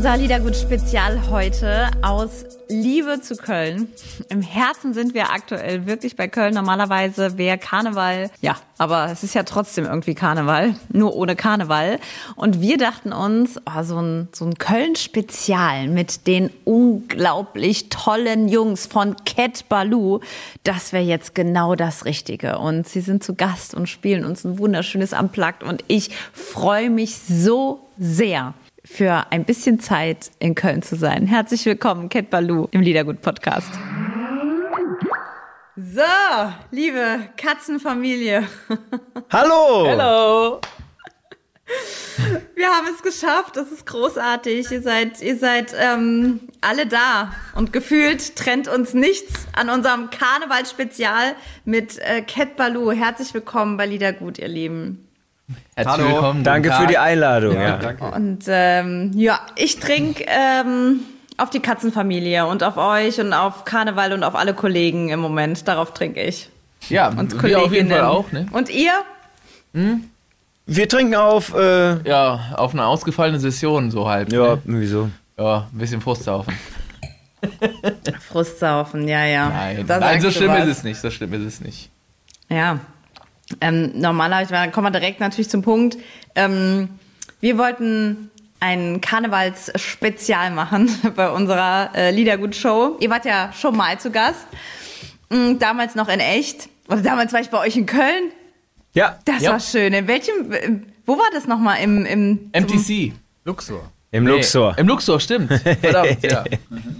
Unser Liedergut-Spezial heute aus Liebe zu Köln. Im Herzen sind wir aktuell wirklich bei Köln. Normalerweise wäre Karneval, ja, aber es ist ja trotzdem irgendwie Karneval, nur ohne Karneval. Und wir dachten uns, oh, so ein, so ein Köln-Spezial mit den unglaublich tollen Jungs von Cat Baloo, das wäre jetzt genau das Richtige. Und sie sind zu Gast und spielen uns ein wunderschönes Unplugged und ich freue mich so sehr für ein bisschen Zeit in Köln zu sein. Herzlich willkommen, Cat Baloo im Liedergut Podcast. So, liebe Katzenfamilie. Hallo! Hallo! Wir haben es geschafft, das ist großartig. Ihr seid, ihr seid ähm, alle da und gefühlt trennt uns nichts an unserem Karnevalsspezial mit äh, Cat Baloo. Herzlich willkommen bei Liedergut, ihr Lieben. Herzlich Hallo. willkommen. Danke für die Einladung. Ja, ja. Danke. Und ähm, ja, ich trinke ähm, auf die Katzenfamilie und auf euch und auf Karneval und auf alle Kollegen im Moment. Darauf trinke ich. Ja, und Kolleginnen. auf jeden Fall auch. Ne? Und ihr? Hm? Wir trinken auf. Äh, ja, auf eine ausgefallene Session so halb. Ja, ne? wieso? Ja, ein bisschen Frustsaufen. Frustsaufen, ja, ja. Nein, Nein so schlimm was. ist es nicht. So schlimm ist es nicht. Ja, ähm, normalerweise kommen wir direkt natürlich zum Punkt. Ähm, wir wollten ein Karnevalsspezial machen bei unserer äh, Liedergut-Show. Ihr wart ja schon mal zu Gast. Mhm, damals noch in echt. Oder damals war ich bei euch in Köln. Ja. Das ja. war schön. In welchem, wo war das nochmal? Im, im MTC. Luxor. Im nee, Luxor. Im Luxor, stimmt. Verdammt, ja.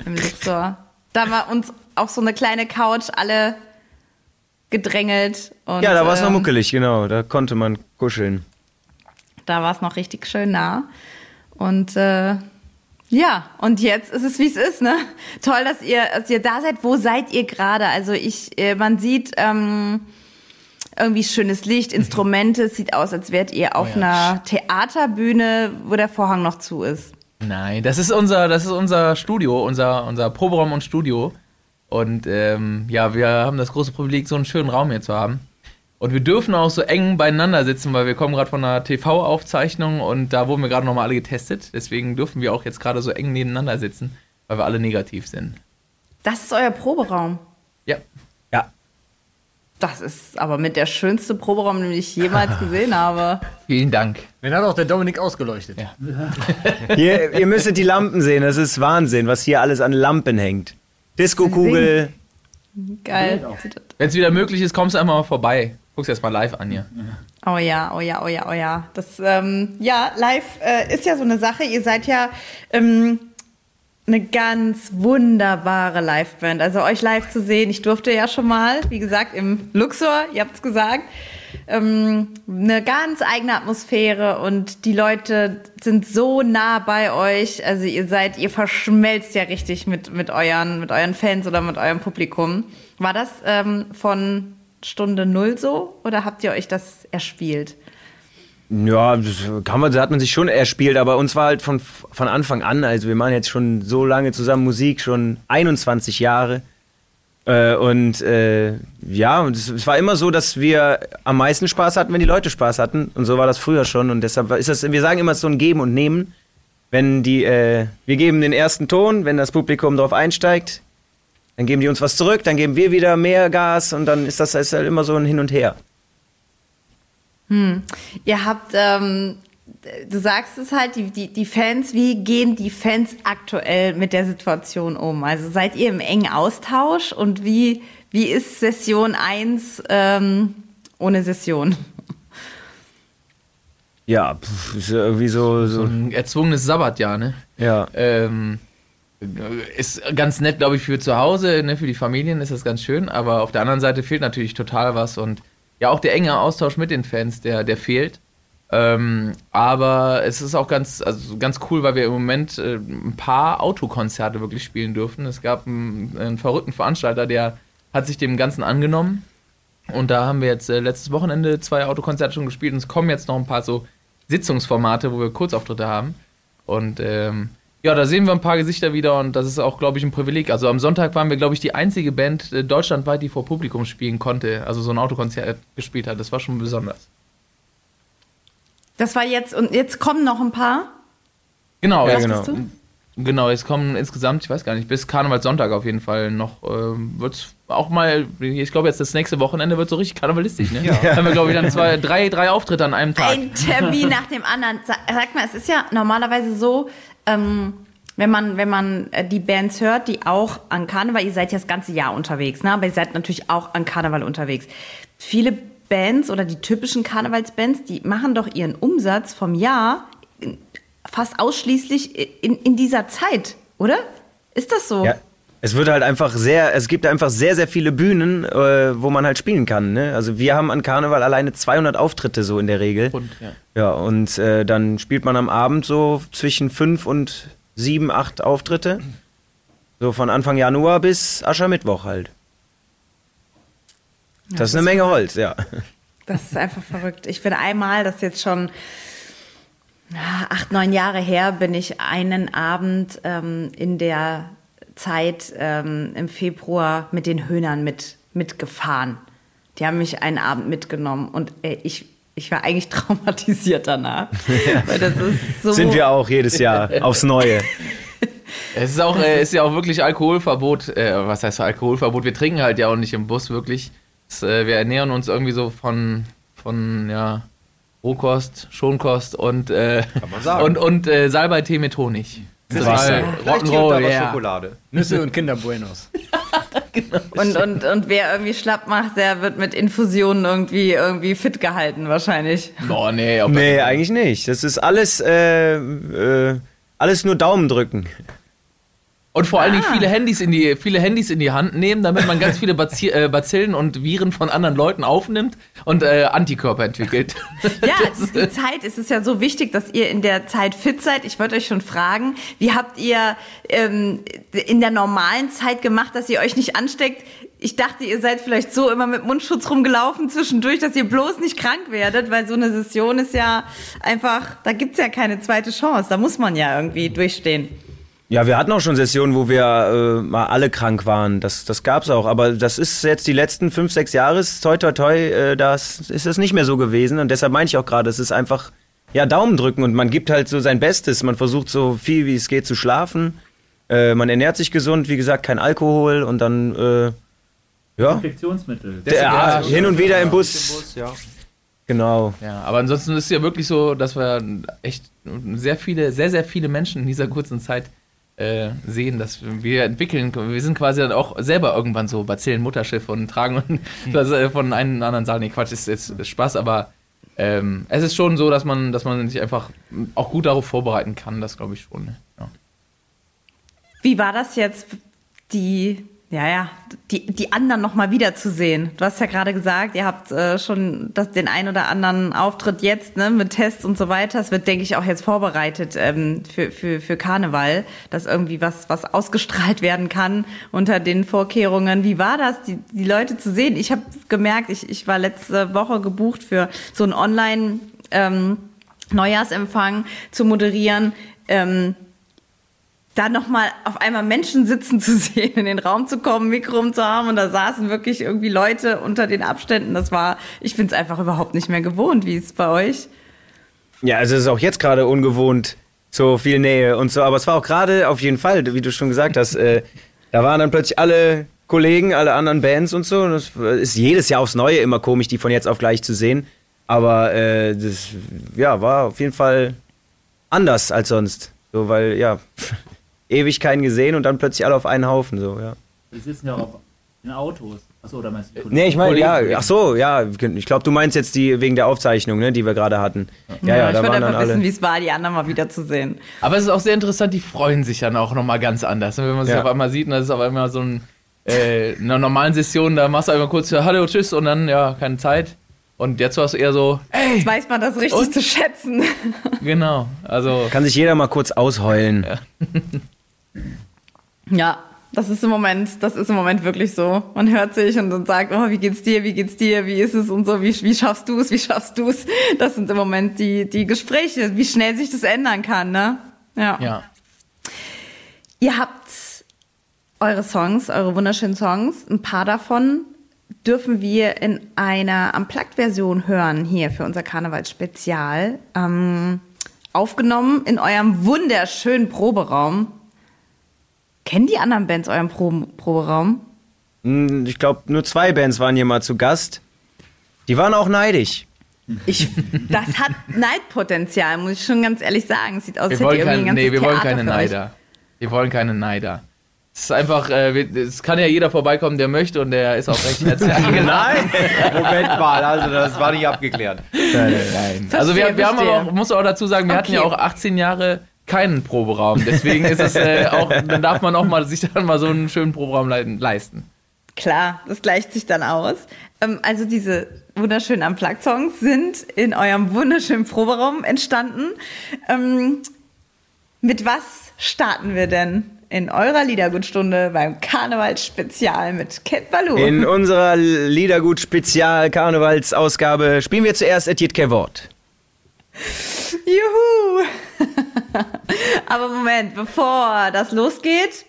Im Luxor. Da war uns auf so eine kleine Couch alle gedrängelt. Und, ja, da war es ähm, noch muckelig, genau. Da konnte man kuscheln. Da war es noch richtig schön nah. Und äh, ja, und jetzt ist es, wie es ist, ne? Toll, dass ihr, dass ihr da seid. Wo seid ihr gerade? Also ich, äh, man sieht ähm, irgendwie schönes Licht, Instrumente. Es sieht aus, als wärt ihr auf oh ja. einer Theaterbühne, wo der Vorhang noch zu ist. Nein, das ist unser, das ist unser Studio, unser, unser Proberaum und Studio. Und ähm, ja, wir haben das große Privileg, so einen schönen Raum hier zu haben. Und wir dürfen auch so eng beieinander sitzen, weil wir kommen gerade von einer TV-Aufzeichnung und da wurden wir gerade nochmal alle getestet. Deswegen dürfen wir auch jetzt gerade so eng nebeneinander sitzen, weil wir alle negativ sind. Das ist euer Proberaum? Ja. Ja. Das ist aber mit der schönste Proberaum, den ich jemals gesehen habe. Vielen Dank. Den hat auch der Dominik ausgeleuchtet. Ja. hier, ihr müsstet die Lampen sehen, das ist Wahnsinn, was hier alles an Lampen hängt. Disco-Kugel. Geil. Wenn es wieder möglich ist, kommst du einfach mal vorbei. Guckst erst mal live an hier. Oh ja, oh ja, oh ja, oh ja. Das, ähm, ja, live äh, ist ja so eine Sache. Ihr seid ja ähm, eine ganz wunderbare Liveband. Also euch live zu sehen, ich durfte ja schon mal, wie gesagt, im Luxor, ihr habt es gesagt ähm, eine ganz eigene Atmosphäre und die Leute sind so nah bei euch. Also ihr seid, ihr verschmelzt ja richtig mit, mit, euren, mit euren Fans oder mit eurem Publikum. War das ähm, von Stunde Null so oder habt ihr euch das erspielt? Ja, kann man, hat man sich schon erspielt, aber uns war halt von, von Anfang an, also wir machen jetzt schon so lange zusammen Musik, schon 21 Jahre. Äh, und äh, ja, es war immer so, dass wir am meisten Spaß hatten, wenn die Leute Spaß hatten. Und so war das früher schon. Und deshalb ist das, wir sagen immer so ein Geben und Nehmen. Wenn die, äh, wir geben den ersten Ton, wenn das Publikum darauf einsteigt, dann geben die uns was zurück, dann geben wir wieder mehr Gas und dann ist das ist halt immer so ein Hin und Her. Hm. Ihr habt ähm, du sagst es halt, die, die, die Fans, wie gehen die Fans aktuell mit der Situation um? Also seid ihr im engen Austausch und wie, wie ist Session 1 ähm, ohne Session? Ja, pff, ist irgendwie so, so, so. ein erzwungenes Sabbatjahr, ne? Ja. Ähm, ist ganz nett, glaube ich, für zu Hause, ne? für die Familien ist das ganz schön, aber auf der anderen Seite fehlt natürlich total was und ja, auch der enge Austausch mit den Fans, der, der fehlt. Ähm, aber es ist auch ganz, also ganz cool, weil wir im Moment äh, ein paar Autokonzerte wirklich spielen dürfen. Es gab einen, einen, verrückten Veranstalter, der hat sich dem Ganzen angenommen Und da haben wir jetzt äh, letztes Wochenende zwei Autokonzerte schon gespielt und es kommen jetzt noch ein paar so Sitzungsformate, wo wir Kurzauftritte haben. Und ähm, ja, da sehen wir ein paar Gesichter wieder und das ist auch, glaube ich, ein Privileg. Also am Sonntag waren wir, glaube ich, die einzige Band äh, deutschlandweit, die vor Publikum spielen konnte, also so ein Autokonzert gespielt hat. Das war schon besonders. Das war jetzt, und jetzt kommen noch ein paar. Genau, Ja, jetzt, genau. du? genau, jetzt kommen insgesamt, ich weiß gar nicht, bis Karnevalssonntag auf jeden Fall noch, ähm, wird es auch mal, ich glaube jetzt das nächste Wochenende wird so richtig karnevalistisch, ne? Ja. Haben wir, glaube ich, dann zwei, drei, drei Auftritte an einem Tag. Ein Termin nach dem anderen. Sa- Sag mal, es ist ja normalerweise so, ähm, wenn man, wenn man äh, die Bands hört, die auch an Karneval, ihr seid ja das ganze Jahr unterwegs, ne? aber ihr seid natürlich auch an Karneval unterwegs. Viele Bands oder die typischen Karnevalsbands, die machen doch ihren Umsatz vom Jahr fast ausschließlich in, in dieser Zeit, oder? Ist das so? Ja. Es wird halt einfach sehr, es gibt einfach sehr, sehr viele Bühnen, äh, wo man halt spielen kann. Ne? Also wir haben an Karneval alleine 200 Auftritte so in der Regel. Und, ja. Ja, und äh, dann spielt man am Abend so zwischen fünf und sieben, acht Auftritte. So von Anfang Januar bis Aschermittwoch halt. Das ist eine Menge Holz, ja. Das ist einfach verrückt. Ich bin einmal, das ist jetzt schon ja, acht, neun Jahre her, bin ich einen Abend ähm, in der Zeit ähm, im Februar mit den Höhnern mit, mitgefahren. Die haben mich einen Abend mitgenommen und ey, ich, ich war eigentlich traumatisiert danach. Weil das ist so, Sind wir auch jedes Jahr aufs Neue. Es ist auch, äh, ist ja auch wirklich Alkoholverbot. Äh, was heißt Alkoholverbot? Wir trinken halt ja auch nicht im Bus wirklich. Es, äh, wir ernähren uns irgendwie so von, von ja, Rohkost, Schonkost und, äh, und, und äh, Salbei-Tee mit Honig. Vielleicht Total hier und da Rock'n'Roll, ja. Schokolade. Nüsse und Kinder Buenos. und, und, und wer irgendwie schlapp macht, der wird mit Infusionen irgendwie, irgendwie fit gehalten wahrscheinlich. Boah, nee. Ob Nee, eigentlich nicht. Das ist alles, äh, äh, alles nur Daumen drücken. Und vor allen Dingen viele Handys, in die, viele Handys in die Hand nehmen, damit man ganz viele Bazi äh, Bazillen und Viren von anderen Leuten aufnimmt und äh, Antikörper entwickelt. Ja, die Zeit ist es ja so wichtig, dass ihr in der Zeit fit seid. Ich wollte euch schon fragen, wie habt ihr ähm, in der normalen Zeit gemacht, dass ihr euch nicht ansteckt? Ich dachte, ihr seid vielleicht so immer mit Mundschutz rumgelaufen zwischendurch, dass ihr bloß nicht krank werdet, weil so eine Session ist ja einfach, da gibt's ja keine zweite Chance. Da muss man ja irgendwie durchstehen. Ja, wir hatten auch schon Sessionen, wo wir äh, mal alle krank waren. Das, das gab's auch. Aber das ist jetzt die letzten fünf, sechs Jahre, toi toi toi, äh, das ist es nicht mehr so gewesen. Und deshalb meine ich auch gerade, es ist einfach, ja, Daumen drücken und man gibt halt so sein Bestes. Man versucht so viel wie es geht zu schlafen. Äh, man ernährt sich gesund, wie gesagt, kein Alkohol und dann, äh, ja, Infektionsmittel. der, ja, hin und wieder im Bus. Bus, ja. Genau. Ja, aber ansonsten ist es ja wirklich so, dass wir echt sehr viele, sehr, sehr viele Menschen in dieser kurzen Zeit äh, sehen, dass wir entwickeln, wir sind quasi dann auch selber irgendwann so Bazillen Mutterschiff und tragen das äh, von einem anderen Saal. Nee, Quatsch, ist jetzt ist Spaß, aber ähm, es ist schon so, dass man, dass man sich einfach auch gut darauf vorbereiten kann, das glaube ich schon. ne? Ja. Wie war das jetzt, die, ja, ja, die, die anderen nochmal wiederzusehen? Du hast ja gerade gesagt, ihr habt äh, schon das, den ein oder anderen Auftritt jetzt, ne, mit Tests und so weiter. Es wird, denke ich, auch jetzt vorbereitet ähm, für, für, für Karneval, dass irgendwie was, was ausgestrahlt werden kann unter den Vorkehrungen. Wie war das, die, die Leute zu sehen? Ich habe gemerkt, ich, ich war letzte Woche gebucht für so ein Online- ähm, Neujahrsempfang zu moderieren. Ähm, da nochmal auf einmal Menschen sitzen zu sehen, in den Raum zu kommen, Mikro zu haben und da saßen wirklich irgendwie Leute unter den Abständen. Das war, ich bin es einfach überhaupt nicht mehr gewohnt. Wie es bei euch? Ja, also es ist auch jetzt gerade ungewohnt, so viel Nähe und so. Aber es war auch gerade auf jeden Fall, wie du schon gesagt hast, äh, da waren dann plötzlich alle Kollegen, alle anderen Bands und so. Und das ist jedes Jahr aufs Neue immer komisch, die von jetzt auf gleich zu sehen. Aber äh, das ja, war auf jeden Fall anders als sonst. So, weil, ja, ewig keinen gesehen und dann plötzlich alle auf einen Haufen. So, ja. Die sitzen ja auch in Autos. Achso, oder meinst du? Nee, ich meine, ja, ach so, ja, ich glaube, du meinst jetzt die wegen der Aufzeichnung, ne, die wir gerade hatten. Ja, ja, ich da dann einfach wissen, wie es war, die anderen mal wiederzusehen. Aber es ist auch sehr interessant, die freuen sich dann auch nochmal ganz anders. Wenn man sich Ja. auf einmal sieht, und das ist auf einmal so ein, äh, in einer normalen Session, da machst du einmal kurz ja, Hallo, Tschüss und dann, ja, keine Zeit. Und jetzt war es eher so, ey, Jetzt weiß man das richtig Und? zu schätzen. genau. Also, Kann sich jeder mal kurz ausheulen. Ja, das ist im Moment, das ist im Moment wirklich so. Man hört sich und, und sagt, oh, wie geht's dir, wie geht's dir, wie ist es und so, wie, wie schaffst du es, wie schaffst du es? Das sind im Moment die, die Gespräche, wie schnell sich das ändern kann, ne? Ja. Ja. Ihr habt eure Songs, eure wunderschönen Songs, ein paar davon dürfen wir in einer Unplugged-Version hören hier für unser Karnevalsspezial. Ähm, aufgenommen in eurem wunderschönen Proberaum. Kennen die anderen Bands euren Pro Proberaum? Hm, Ich glaube, nur zwei Bands waren hier mal zu Gast. Die waren auch neidisch. Ich, das hat Neidpotenzial, muss ich schon ganz ehrlich sagen. Es sieht aus, Wir als ihr irgendwie kein, ein nee, wir wollen keine. Neider. Wir wollen keine Neider. Es ist einfach, äh, es kann ja jeder vorbeikommen, der möchte und der ist auch recht herzlich eingeladen. Nein, Moment mal, also das war nicht abgeklärt. Also wir, wir haben aber verstehe. auch, muss auch dazu sagen, wir hatten ja Okay. auch 18 Jahre keinen Proberaum. Deswegen ist es äh, auch, dann darf man auch mal sich dann mal so einen schönen Proberaum leiten, leisten. Klar, das gleicht sich dann aus. Ähm, also diese wunderschönen Unplugged-Songs sind in eurem wunderschönen Proberaum entstanden. Ähm, mit was starten wir denn in eurer Liedergutstunde beim Karnevalsspezial mit Cat Baloo? In unserer Liedergut-Spezial-Karnevalsausgabe spielen wir zuerst Etiet Kevort. Juhu! Aber Moment, bevor das losgeht,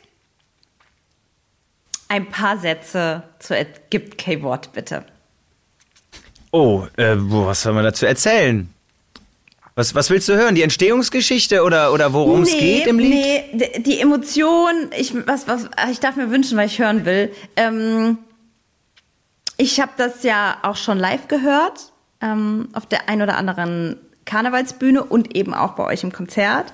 ein paar Sätze zu Gibt K-Wort, bitte. Oh, äh, was soll man dazu erzählen? Was, was willst du hören? Die Entstehungsgeschichte oder, oder worum es geht im Lied? Nee, die Emotion, ich, was, was, ich darf mir wünschen, weil ich hören will. Ähm, ich habe das ja auch schon live gehört, ähm, auf der ein oder anderen Karnevalsbühne und eben auch bei euch im Konzert.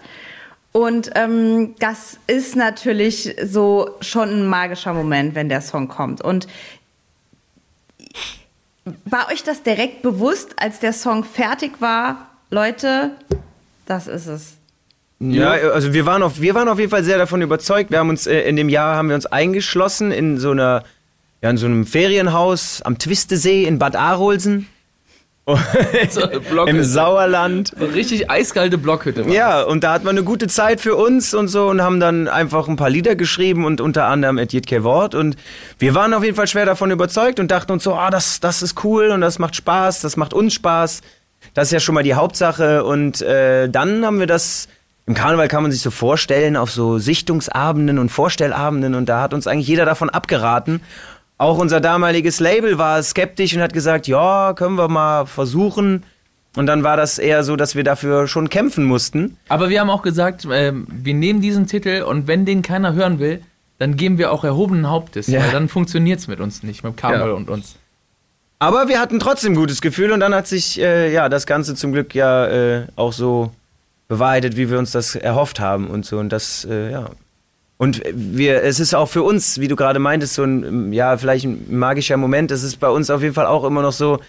Und ähm, das ist natürlich so schon ein magischer Moment, wenn der Song kommt. Und war euch das direkt bewusst, als der Song fertig war? Leute, das ist es. Ja, also wir waren, auf, wir waren auf jeden Fall sehr davon überzeugt. Wir haben uns äh, in dem Jahr haben wir uns eingeschlossen in so einer ja, in so einem Ferienhaus am Twistesee in Bad Arolsen im. Sauerland. So eine richtig eiskalte Blockhütte. war Ja, und da hatten wir eine gute Zeit für uns und so und haben dann einfach ein paar Lieder geschrieben und unter anderem Etiet Wort und wir waren auf jeden Fall schwer davon überzeugt und dachten uns so, ah, das, das ist cool und das macht Spaß, das macht uns Spaß. Das ist ja schon mal die Hauptsache und äh, dann haben wir das im Karneval kann man sich so vorstellen auf so Sichtungsabenden und Vorstellabenden und da hat uns eigentlich jeder davon abgeraten. Auch unser damaliges Label war skeptisch und hat gesagt, ja, können wir mal versuchen. Und dann war das eher so, dass wir dafür schon kämpfen mussten. Aber wir haben auch gesagt, ähm, wir nehmen diesen Titel und wenn den keiner hören will, dann geben wir auch erhobenen Hauptes, Ja. weil dann funktioniert es mit uns nicht, mit Karneval Ja. und uns. Aber wir hatten trotzdem ein gutes Gefühl und dann hat sich äh, ja das Ganze zum Glück ja äh, auch so bewahrheitet, wie wir uns das erhofft haben und so und das äh, ja und wir es ist auch für uns, wie du gerade meintest, so ein ja vielleicht ein magischer Moment. Es ist bei uns auf jeden Fall auch immer noch so.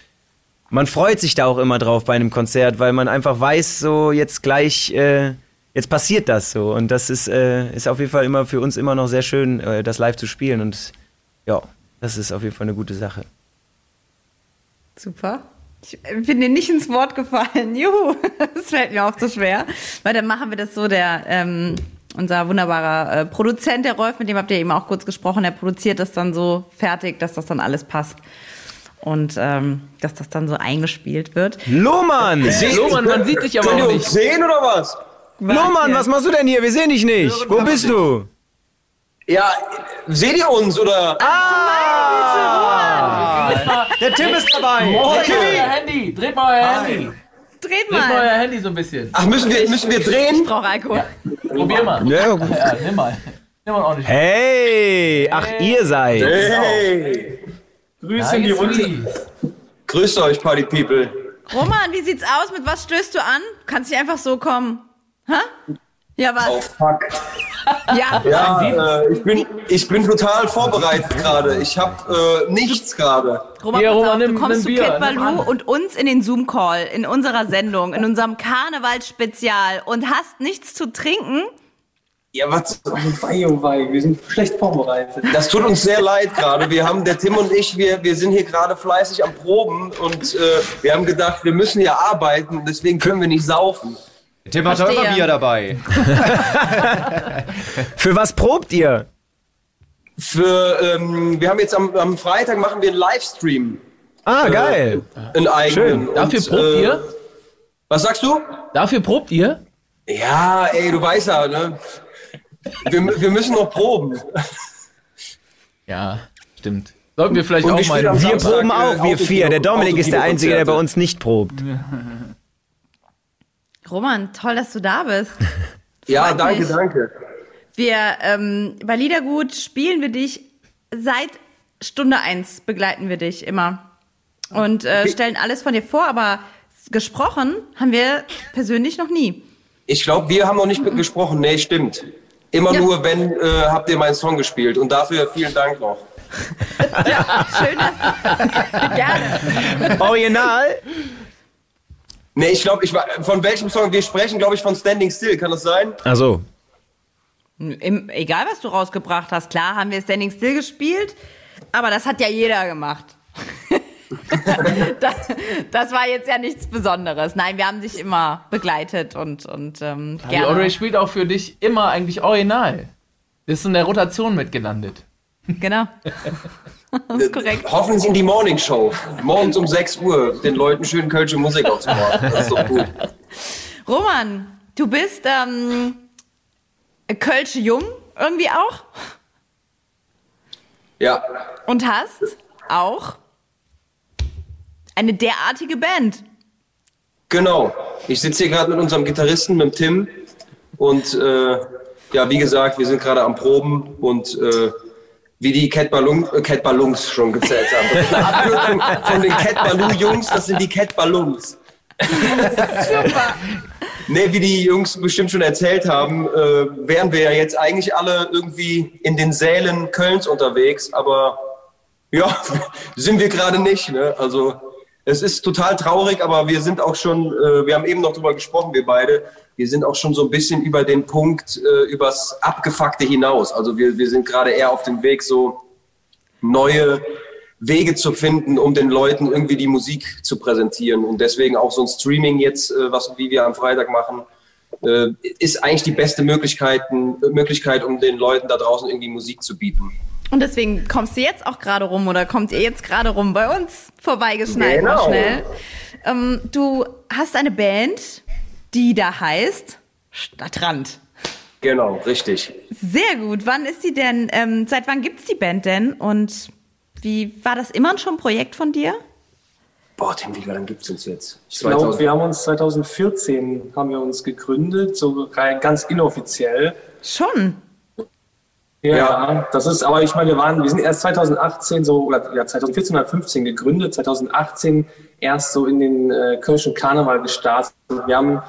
Man freut sich da auch immer drauf bei einem Konzert, weil man einfach weiß, so jetzt gleich äh, jetzt passiert das so und das ist äh, ist auf jeden Fall immer für uns immer noch sehr schön, äh, das live zu spielen und ja, das ist auf jeden Fall eine gute Sache. Super. Ich bin dir nicht ins Wort gefallen. Juhu, das fällt mir auch so schwer. Weil dann machen wir das so, der, ähm, unser wunderbarer äh, Produzent, der Rolf, mit dem habt ihr eben auch kurz gesprochen, der produziert das dann so fertig, dass das dann alles passt. Und ähm, dass das dann so eingespielt wird. Lohmann! Lohmann, man sieht dich aber Könnt auch nicht. sehen oder was? Lohmann, was machst du denn hier? Wir sehen dich nicht. Wo bist du? Ja, seht ihr uns oder? Der Tim ist dabei. Dreht mal euer Handy, dreht mal euer Handy. Dreht Dreht mal mal. euer Handy so ein bisschen. Ach, müssen wir, müssen wir drehen? Ich brauche Alkohol. Probier mal. Ja, gut. Ja, nimm mal. Nimm mal ordentlich. Hey, ach ihr seid. Hey! Grüße in die Runde. Grüßt euch, Party People. Roman, wie sieht's aus? Mit was stößt du an? Kannst nicht einfach so kommen. Hä? Ja, was? Oh, fuck. Ja. Ja, äh, ich, bin, ich bin total vorbereitet gerade. Ich habe äh, nichts gerade. Roman, pass Roman, auf, nimm- du kommst nimm zu Baloo an. und uns in den Zoom-Call, in unserer Sendung, in unserem Karnevalsspezial und hast nichts zu trinken. Ja, was? Wei, oh wei, wir sind schlecht vorbereitet. Das tut uns sehr leid gerade. Wir haben, der Tim und ich, wir, wir sind hier gerade fleißig am Proben und äh, wir haben gedacht, wir müssen ja arbeiten, deswegen können wir nicht saufen. Tim hat doch immer. Bier dabei. Für was probt ihr? Für, ähm, wir haben jetzt am, am Freitag machen wir einen Livestream. Ah, Äh, geil. Einen eigenen. Schön. Dafür Und, probt äh, ihr? Was sagst du? Dafür probt ihr? Ja, ey, du weißt ja, ne? Wir, wir müssen noch proben. Ja, stimmt. Sollten wir vielleicht Und wir auch mal. Wir proben äh, auch, wir Autokino- vier. Der Dominik ist der Einzige, der bei uns nicht probt. Roman, toll, dass du da bist. Ja, danke, mich. danke. Wir ähm, bei Liedergut spielen wir dich seit Stunde eins begleiten wir dich immer und äh, stellen alles von dir vor, aber gesprochen haben wir persönlich noch nie. Ich glaube, wir haben noch nicht gesprochen. Nee, stimmt. Immer Ja. nur, wenn äh, habt ihr meinen Song gespielt. Und dafür vielen Dank noch. Schön, dass gerne. Original? Nee, ich glaube, ich war, von welchem Song wir sprechen, glaube ich, von Standing Still. Kann das sein? Also, Im, egal, was du rausgebracht hast, klar haben wir Standing Still gespielt, aber das hat ja jeder gemacht. das, das war jetzt ja nichts Besonderes. Nein, wir haben dich immer begleitet und, und ähm, Die gerne. Audrey spielt auch für dich immer eigentlich original. Ist in der Rotation mitgelandet. Genau. Das ist korrekt. Hoffentlich in die Morning Show. Morgens um 6 Uhr den Leuten schön kölsche Musik aufzumachen. Das ist doch gut. Roman, du bist ähm, Kölsche Jung irgendwie auch Ja, und hast auch eine derartige Band. genau. Ich sitze hier gerade mit unserem Gitarristen, mit Tim. Und äh, ja, wie gesagt, wir sind gerade am Proben und äh, wie die Cat, Ballon, äh, Cat Ballons schon gezählt haben. Abkürzung von den Cat Ballou Jungs, das sind die Cat Ballons. Super. Nee, wie die Jungs bestimmt schon erzählt haben, äh, wären wir ja jetzt eigentlich alle irgendwie in den Sälen Kölns unterwegs, aber ja, sind wir gerade nicht. Ne? Also es ist total traurig, aber wir sind auch schon, äh, wir haben eben noch drüber gesprochen, wir beide, wir sind auch schon so ein bisschen über den Punkt, äh, übers Abgefuckte hinaus. Also wir, wir sind gerade eher auf dem Weg, so neue Wege zu finden, um den Leuten irgendwie die Musik zu präsentieren. Und deswegen auch so ein Streaming jetzt, äh, was wie wir am Freitag machen, äh, ist eigentlich die beste Möglichkeit, Möglichkeit, um den Leuten da draußen irgendwie Musik zu bieten. Und deswegen kommst du jetzt auch gerade rum oder kommt ihr jetzt gerade rum bei uns vorbeigeschneit Genau. schnell. Ähm, du hast eine Band, die da heißt Stadtrand. Genau, richtig. Sehr gut. Wann ist die denn? Ähm, seit wann gibt's die Band denn? Und wie war das immer schon ein Projekt von dir? Boah, Tim, wie lange gibt's uns jetzt? Ich glaube, wir haben uns 2014 haben wir uns gegründet, so ganz inoffiziell. Schon. Ja, Ja. das ist, aber ich meine, wir waren, wir sind erst 2018 so, oder ja, 2014 oder 15 gegründet, 2018 erst so in den äh, Kölschen Karneval gestartet. Wir haben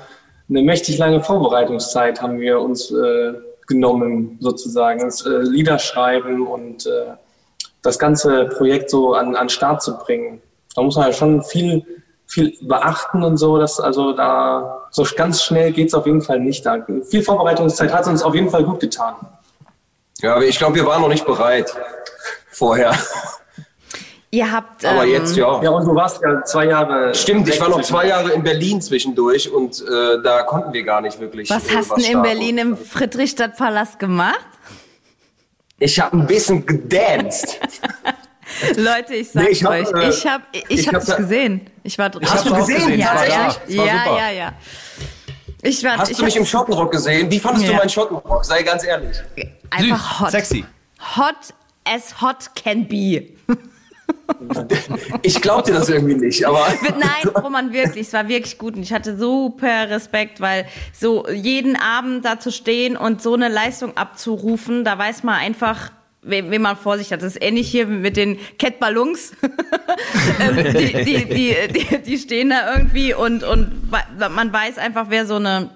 eine mächtig lange Vorbereitungszeit haben wir uns äh, genommen, sozusagen, das äh, Lieder schreiben und äh, das ganze Projekt so an, an Start zu bringen. Da muss man ja schon viel, viel beachten und so, dass also da so ganz schnell geht's auf jeden Fall nicht. Da viel Vorbereitungszeit hat uns auf jeden Fall gut getan. Ja, aber ich glaube, wir waren noch nicht bereit vorher. Ihr habt. Aber ähm, jetzt ja. Ja, und du warst ja zwei Jahre. Stimmt, ich war noch zwei Jahre in Berlin zwischendurch und äh, da konnten wir gar nicht wirklich. Was äh, hast du denn in starten. Berlin im Friedrichstadtpalast gemacht? Ich habe ein bisschen gedanced. Leute, ich sag's Nee, ich hab, euch, äh, ich hab, ich, ich hab hab es da- gesehen. Ich war drin. Hast du gesehen? Ja, Tatsächlich? ja, ja, super. ja, ja. Ich war, Hast ich du mich hab im Schottenrock gesehen? Wie fandest Ja. du meinen Schottenrock? Sei ganz ehrlich. einfach hot. Sexy. Hot as hot can be. Ich glaub dir das irgendwie nicht, aber. Nein, Roman, wirklich, es war wirklich gut und ich hatte super Respekt, weil so jeden Abend da zu stehen und so eine Leistung abzurufen, da weiß man einfach, wem, wem man vor sich hat. Das ist ähnlich hier mit den Cat Ballons. Ähm, die, die, die, die, stehen da irgendwie und, und man weiß einfach, wer so eine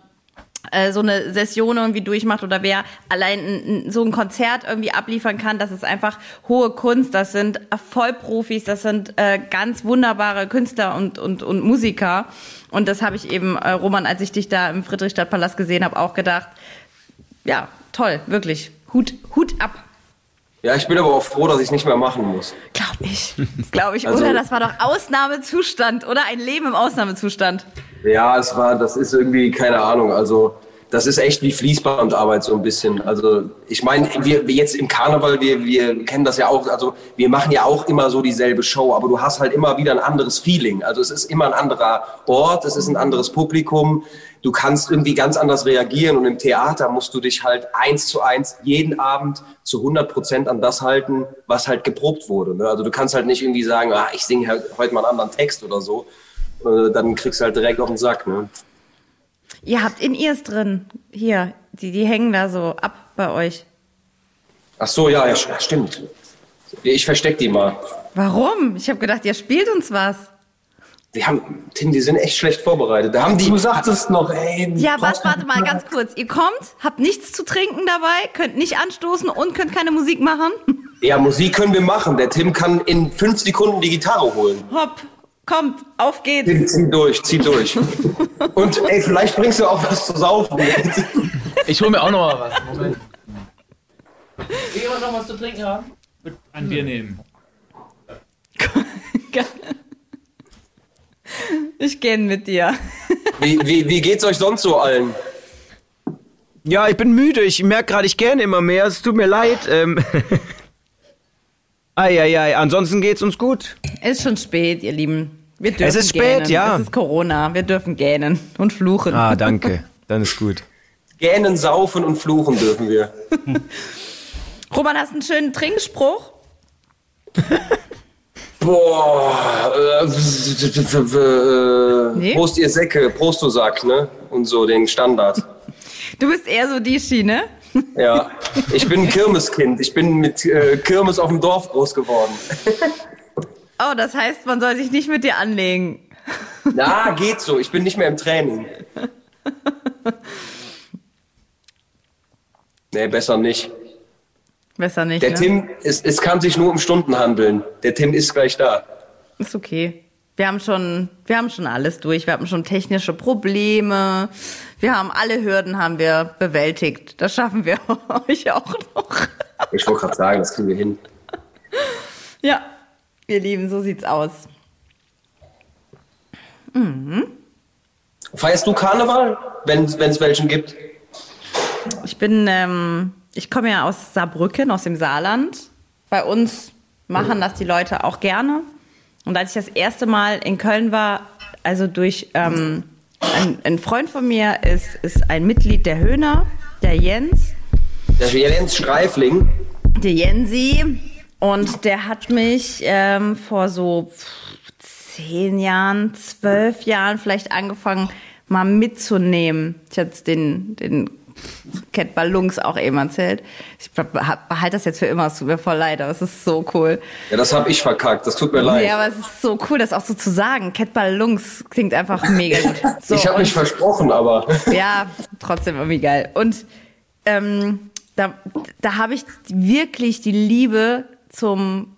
so eine Session irgendwie durchmacht oder wer allein ein, ein, so ein Konzert irgendwie abliefern kann, das ist einfach hohe Kunst, das sind Vollprofis, das sind äh, ganz wunderbare Künstler und, und, und Musiker. Und das habe ich eben, äh, Roman, als ich dich da im Friedrichstadtpalast gesehen habe, auch gedacht, ja, toll, wirklich. Hut, Hut ab. Ja, ich bin aber auch froh, dass ich nicht mehr machen muss. Glaub ich. Glaube ich. Also- oder das war doch Ausnahmezustand oder ein Leben im Ausnahmezustand. Ja, es war, das ist irgendwie, keine Ahnung. Also, das ist echt wie Fließbandarbeit so ein bisschen. Also ich meine, wir, wir jetzt im Karneval, wir, wir kennen das ja auch, also wir machen ja auch immer so dieselbe Show, aber du hast halt immer wieder ein anderes Feeling. Also es ist immer ein anderer Ort, es ist ein anderes Publikum. Du kannst irgendwie ganz anders reagieren und im Theater musst du dich halt eins zu eins jeden Abend zu 100 Prozent an das halten, was halt geprobt wurde. Ne? Also du kannst halt nicht irgendwie sagen, ah, ich singe halt heute mal einen anderen Text oder so. Äh, dann kriegst du halt direkt auf den Sack. Ne? Ihr habt in ears drin. Hier, die, die hängen da so ab bei euch. Ach so, ja, ja, stimmt. Ich versteck die mal. Warum? Ich habe gedacht, ihr spielt uns was. Die haben, Tim, die sind echt schlecht vorbereitet. Da haben die. Du sagtest noch, ey. Ja, was, warte mal ganz kurz. Ihr kommt, habt nichts zu trinken dabei, könnt nicht anstoßen und könnt keine Musik machen. Ja, Musik können wir machen. Der Tim kann in fünf Sekunden die Gitarre holen. Hopp, kommt, auf geht's. Tim, zieh durch, zieh durch. Und ey, vielleicht bringst du auch was zu saufen. Ich hol mir auch noch mal was. Moment. Will jemand noch was zu trinken haben? Ein Bier nehmen. Ich gehe mit dir. Wie, wie, wie geht's euch sonst so allen? Ja, ich bin müde. Ich merke gerade, ich gähne immer mehr. Es tut mir leid. Ähm. Eieiei, ansonsten geht's uns gut. Ist schon spät, ihr Lieben. Wir dürfen Es ist spät, gähnen. ja. Es ist Corona. Wir dürfen gähnen und fluchen. Ah, danke. Dann ist gut. Gähnen, saufen und fluchen dürfen wir. Roman, hast du einen schönen Trinkspruch? Boah, äh, äh, Nee? Prost ihr Säcke, Prost du Sack, ne? Und so den Standard. Du bist eher so die Schiene. Ja, ich bin ein Kirmeskind. Ich bin mit äh, Kirmes auf dem Dorf groß geworden. Oh, das heißt, man soll sich nicht mit dir anlegen. Na, geht so. Ich bin nicht mehr im Training. Nee, besser nicht. Besser nicht. Der ne? Tim, es, es kann sich nur um Stunden handeln. Der Tim ist gleich da. Ist okay. Wir haben schon, wir haben schon alles durch. Wir hatten schon technische Probleme. Wir haben alle Hürden haben wir bewältigt. Das schaffen wir euch auch noch. Ich wollte gerade sagen, das kriegen wir hin. Ja, ihr Lieben, so sieht's aus. Feierst du Karneval, wenn es welchen gibt? Ich bin, ähm, ich komme ja aus Saarbrücken, aus dem Saarland. Bei uns machen das die Leute auch gerne. Und als ich das erste Mal in Köln war, also durch ähm, ein, ein Freund von mir ist, ist ein Mitglied der Höhner, der Jens. Der Jens Streifling. der Jensi und der hat mich ähm, vor so zehn Jahren, zwölf Jahren vielleicht angefangen, mal mitzunehmen. Ich hatte den, den Cat Ballons auch eben erzählt. Ich behalte das jetzt für immer, es tut mir voll leid, aber es ist so cool. Ja, das habe ich verkackt. Das tut mir leid. Ja, aber es ist so cool, das auch so zu sagen. Cat Ballons klingt einfach mega gut. So, ich habe mich versprochen, aber ja, trotzdem irgendwie geil. Und ähm, da, da habe ich wirklich die Liebe zum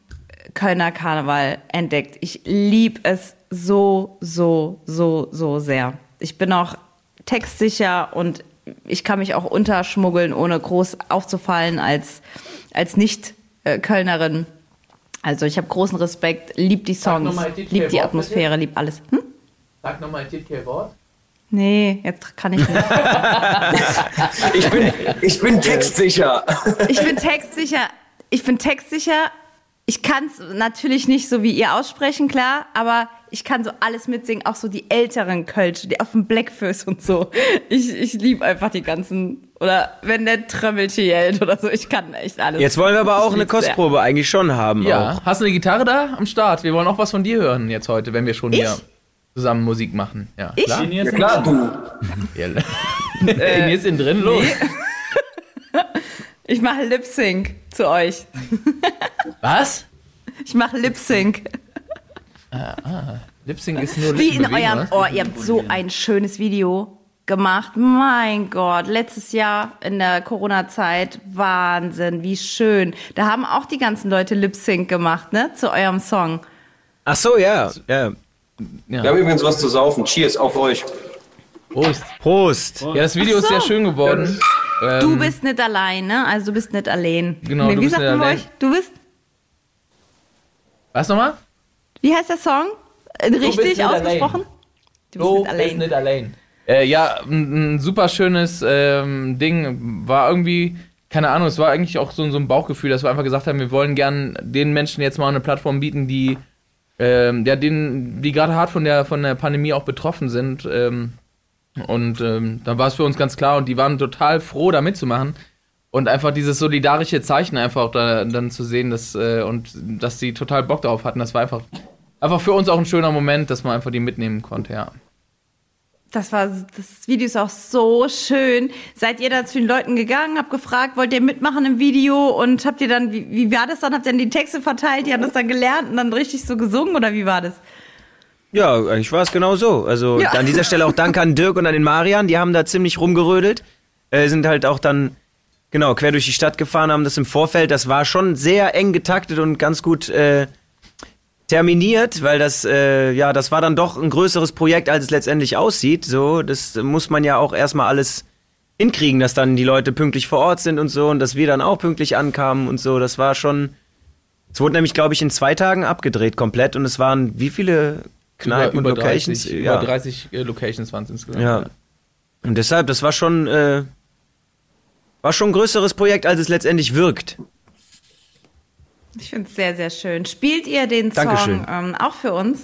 Kölner Karneval entdeckt. Ich liebe es so, so, so, so sehr. Ich bin auch textsicher und ich kann mich auch unterschmuggeln, ohne groß aufzufallen als, als Nicht-Kölnerin. Also ich habe großen Respekt, lieb die Songs, lieb die Atmosphäre, lieb alles. Hm? Sag nochmal ein Titel-Wort. Nee, jetzt kann ich nicht. ich bin, ich bin textsicher. Ich bin textsicher. Ich bin textsicher. Ich kann es natürlich nicht so wie ihr aussprechen, klar, aber ich kann so alles mitsingen, auch so die älteren Kölsche, die auf dem Blackfist und so. Ich, ich liebe einfach die ganzen, oder wenn der Trömmelche yellt oder so, ich kann echt alles. Jetzt wollen wir aber auch eine sehr. Kostprobe eigentlich schon haben. Ja, Auch. hast du eine Gitarre da am Start? Wir wollen auch was von dir hören jetzt heute, wenn wir schon Ich? hier zusammen Musik machen. Ja, Ich? klar. Ja klar, du. Ja. Äh, wir sind drin, los. Ich mache Lip Sync zu euch. Was? Ich mache Lip Sync. Lip-Sync ist nur Wie in eurem, was? oh, ihr habt so ein schönes Video gemacht. Mein Gott, letztes Jahr in der Corona-Zeit, Wahnsinn, wie schön. Da haben auch die ganzen Leute Lip-Sync gemacht, ne, zu eurem Song. Ach so, ja. ja. Wir haben übrigens was zu saufen. Cheers auf euch. Prost. Prost. Ja, das Video so. ist sehr schön geworden. Ähm, Du bist nicht allein, ne? Also du bist nicht allein. Genau, du wie bist sagt nicht man allein. euch? Du bist, Was nochmal? Wie heißt der Song? Äh, bist Richtig ausgesprochen? Du bist Du nicht bist allein. nicht allein. Äh, ja, ein, ein super schönes ähm, Ding. War irgendwie, keine Ahnung, es war eigentlich auch so, so ein Bauchgefühl, dass wir einfach gesagt haben, wir wollen gern den Menschen jetzt mal eine Plattform bieten, die, ähm, ja, denen, die gerade hart von der, von der Pandemie auch betroffen sind. Ähm, und ähm, dann war es für uns ganz klar und die waren total froh, da mitzumachen. Und einfach dieses solidarische Zeichen einfach auch da, dann zu sehen, dass, äh, und dass die total Bock darauf hatten, das war einfach, einfach für uns auch ein schöner Moment, dass man einfach die mitnehmen konnte, ja. Das war, das Video ist auch so schön. Seid ihr da zu den Leuten gegangen, habt gefragt, wollt ihr mitmachen im Video und habt ihr dann, wie, wie war das dann? Habt ihr dann die Texte verteilt, die haben das dann gelernt und dann richtig so gesungen oder wie war das? Ja, eigentlich war es genau so. Also Ja. an dieser Stelle auch Dank an Dirk und an den Marian, die haben da ziemlich rumgerödelt. Äh, sind halt auch dann, genau, quer durch die Stadt gefahren, haben das im Vorfeld, das war schon sehr eng getaktet und ganz gut äh, terminiert, weil das, äh, ja, das war dann doch ein größeres Projekt, als es letztendlich aussieht. So, das muss man ja auch erstmal alles hinkriegen, dass dann die Leute pünktlich vor Ort sind und so und dass wir dann auch pünktlich ankamen und so. Das war schon. Es wurde nämlich, glaube ich, in zwei Tagen abgedreht komplett und es waren wie viele Kneipen über, und über Locations? 30, ja. über 30 äh, Locations waren es insgesamt. Ja. Und deshalb, das war schon, äh, war schon ein größeres Projekt, als es letztendlich wirkt. Ich finde es sehr, sehr schön. Spielt ihr den Song Dankeschön. ähm, auch für uns?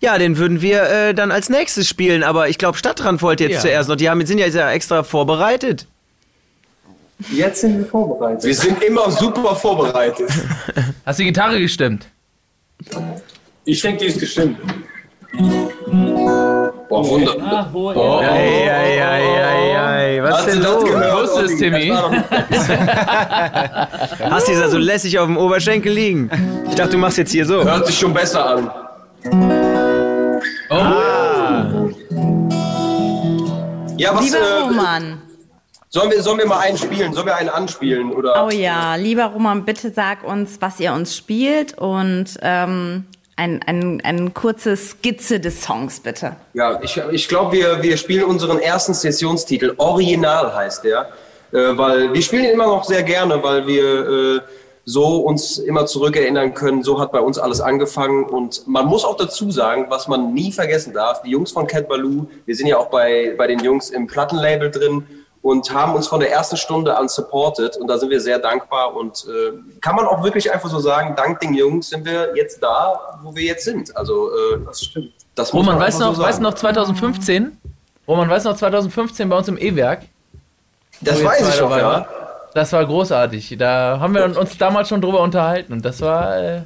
Ja, den würden wir äh, dann als nächstes spielen, aber ich glaube, Stadtrand wollte jetzt Ja. zuerst noch. Die haben, sind ja jetzt ja extra vorbereitet. Jetzt sind wir vorbereitet. Wir sind immer super vorbereitet. Hast die Gitarre gestimmt? Ich denke, die ist gestimmt. Boah, wunder. Oh, Ei, ei, ei, ei. Was Hast ist du denn das los? gehört? Olli? Timmy. Hast du so lässig auf dem Oberschenkel liegen? Ich dachte, du machst jetzt hier so. Hört sich schon besser an. Oh, Ja, was Lieber äh, Roman. sollen, wir, sollen wir mal einen spielen? Sollen wir einen anspielen? Oder? Oh ja, lieber Roman, bitte sag uns, was ihr uns spielt und ähm, ein, ein, eine kurze Skizze des Songs, bitte. Ja, ich, ich glaube, wir, wir spielen unseren ersten Sessionstitel. Original heißt der. Äh, weil wir spielen ihn immer noch sehr gerne, weil wir äh, so uns immer zurückerinnern können. So hat bei uns alles angefangen. Und man muss auch dazu sagen, was man nie vergessen darf, die Jungs von Cat Baloo, wir sind ja auch bei, bei den Jungs im Plattenlabel drin und haben uns von der ersten Stunde an supported. Und da sind wir sehr dankbar. Und äh, kann man auch wirklich einfach so sagen, dank den Jungs sind wir jetzt da, wo wir jetzt sind. Also äh, das stimmt. Das muss Roman, man weißt du noch, so weißt noch 2015? Roman, weißt du noch 2015 bei uns im E-Werk? Das weiß ich doch, dabei ja. Das war großartig. Da haben wir uns damals schon drüber unterhalten und das war äh,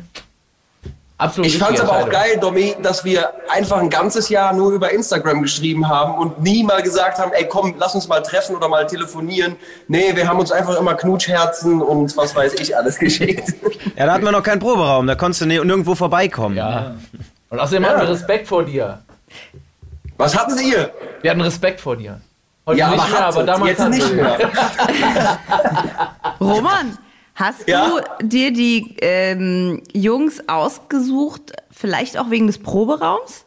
absolut Ich fand's richtige aber auch geil, Domi, dass wir einfach ein ganzes Jahr nur über Instagram geschrieben haben und nie mal gesagt haben, ey komm, lass uns mal treffen oder mal telefonieren. Nee, wir haben uns einfach immer Knutschherzen und was weiß ich alles geschickt. Ja, da hatten wir noch keinen Proberaum, da konntest du ni- nirgendwo vorbeikommen. Ja. Und außerdem hatten wir Respekt vor dir. Was hatten Sie ihr? Wir hatten Respekt vor dir. Heute Ja, nicht aber, mehr, aber damals jetzt nicht mehr. Roman, hast Ja? du dir die ähm, Jungs ausgesucht, vielleicht auch wegen des Proberaums?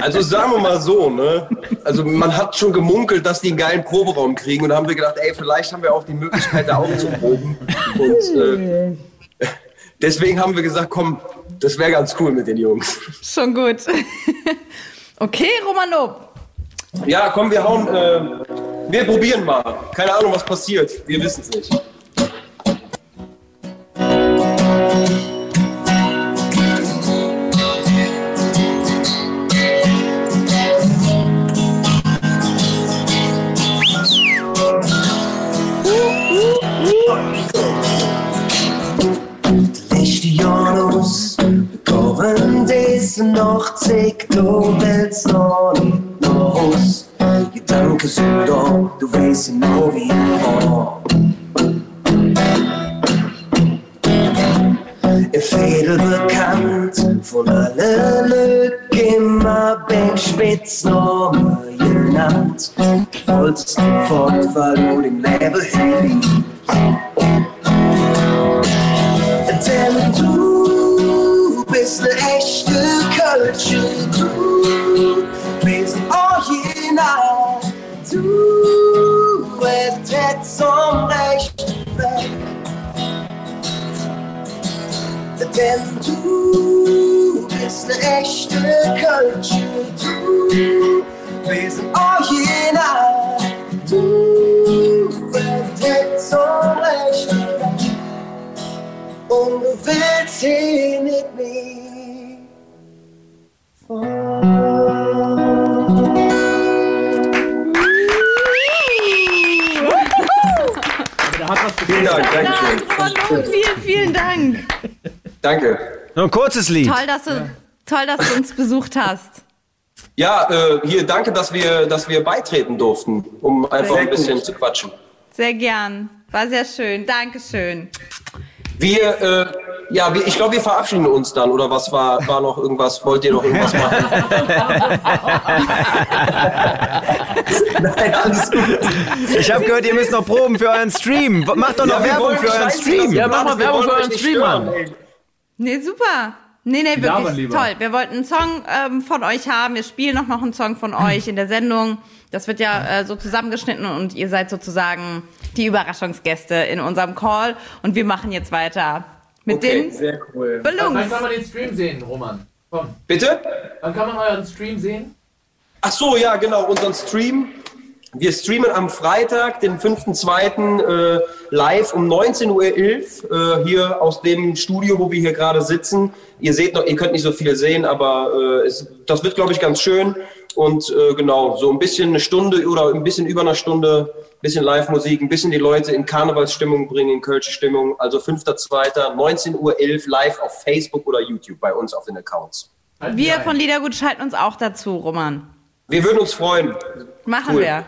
Also sagen wir mal so, ne? Also man hat schon gemunkelt, dass die einen geilen Proberaum kriegen und da haben wir gedacht, ey, vielleicht haben wir auch die Möglichkeit, da aufzuproben. Und äh, deswegen haben wir gesagt, komm, das wäre ganz cool mit den Jungs. Schon gut. okay, Romano. Ja, komm, wir hauen, äh, wir probieren mal. Keine Ahnung, was passiert. Wir wissen es nicht. Danke. Noch ein kurzes Lied. Toll, dass du, toll, dass du uns besucht hast. Ja, äh, hier, danke, dass wir, dass wir beitreten durften, um einfach Sehr ein bisschen gut. zu quatschen. Sehr gern. War sehr schön. Dankeschön. Wir, äh, ja, wir, ich glaube, wir verabschieden uns dann, oder was war, war noch irgendwas? Wollt ihr noch irgendwas machen? Nein, alles gut. Ich habe gehört, ihr müsst noch proben für euren Stream. Macht doch noch Ja, Werbung für euren Stream. Ja, mach mal Werbung für euren Stream, Mann. Nee, super. Nee, nee, wirklich toll. Wir wollten einen Song ähm, von euch haben. Wir spielen auch noch einen Song von euch in der Sendung. Das wird ja äh, so zusammengeschnitten und ihr seid sozusagen die Überraschungsgäste in unserem Call. Und wir machen jetzt weiter mit Okay, den sehr cool. Wann Ballons. kann man den Stream sehen, Roman? Komm. Bitte? Wann kann man euren Stream sehen? Ach so, ja, genau, unseren Stream. Wir streamen am Freitag, den 5.2. Äh, live um 19.11 Uhr äh, hier aus dem Studio, wo wir hier gerade sitzen. Ihr seht noch, ihr könnt nicht so viel sehen, aber äh, es, das wird, glaube ich, ganz schön. Und äh, genau, so ein bisschen eine Stunde oder ein bisschen über eine Stunde, ein bisschen Live-Musik, ein bisschen die Leute in Karnevalsstimmung bringen, in Kölsche Stimmung. Also 5.2. 19.11 Uhr live auf Facebook oder YouTube bei uns auf den Accounts. Wir von Liedergut schalten uns auch dazu, Roman. Wir würden uns freuen. Machen Cool. wir.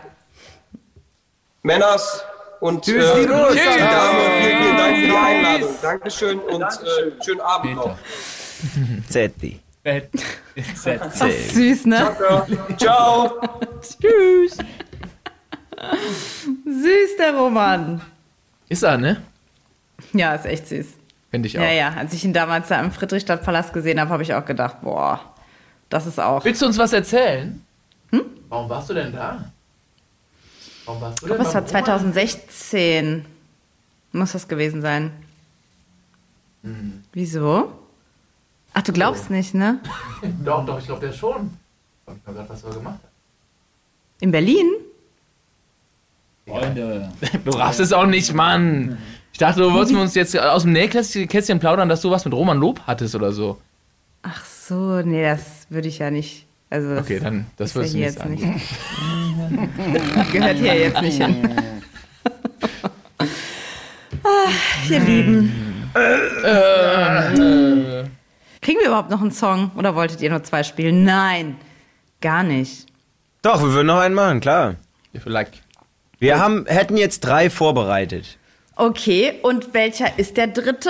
Männers und Tschüss, äh, die Groß. die Dame, vielen, vielen Dank für die Einladung. Dankeschön und äh, schönen Abend noch. Zetti. Ach, süß, ne? Ciao. Tschüss. süß, der Roman. Ist er, ne? Ja, ist echt süß. Finde ich auch. Ja, ja. Als ich ihn damals da im Friedrichstadtpalast gesehen habe, habe ich auch gedacht, boah, das ist auch. Willst du uns was erzählen? Hm? Warum warst du denn da? Warum warst du Ich glaube, es war beim Roman? 2016. Muss das gewesen sein. Hm. Wieso? Ach, du glaubst nicht, ne? Doch, doch, ich glaube der schon. Ich weiß gerade, was er gemacht hat. In Berlin? Freunde. Du raffst es auch nicht, Mann. Ich dachte, du wolltest uns jetzt aus dem Nähkästchen Kästchen plaudern, dass du was mit Roman Lob hattest oder so. Ach so, nee, das würde ich ja nicht. Also das Okay, dann, das wirst du jetzt sagen. nicht. Gehört hier jetzt nicht hin. Ach, ihr Lieben. Kriegen wir überhaupt noch einen Song? Oder wolltet ihr nur zwei spielen? Nein, gar nicht. Doch, wir würden noch einen machen, klar. If you like. Wir haben, hätten jetzt drei vorbereitet. Okay, und welcher ist der dritte?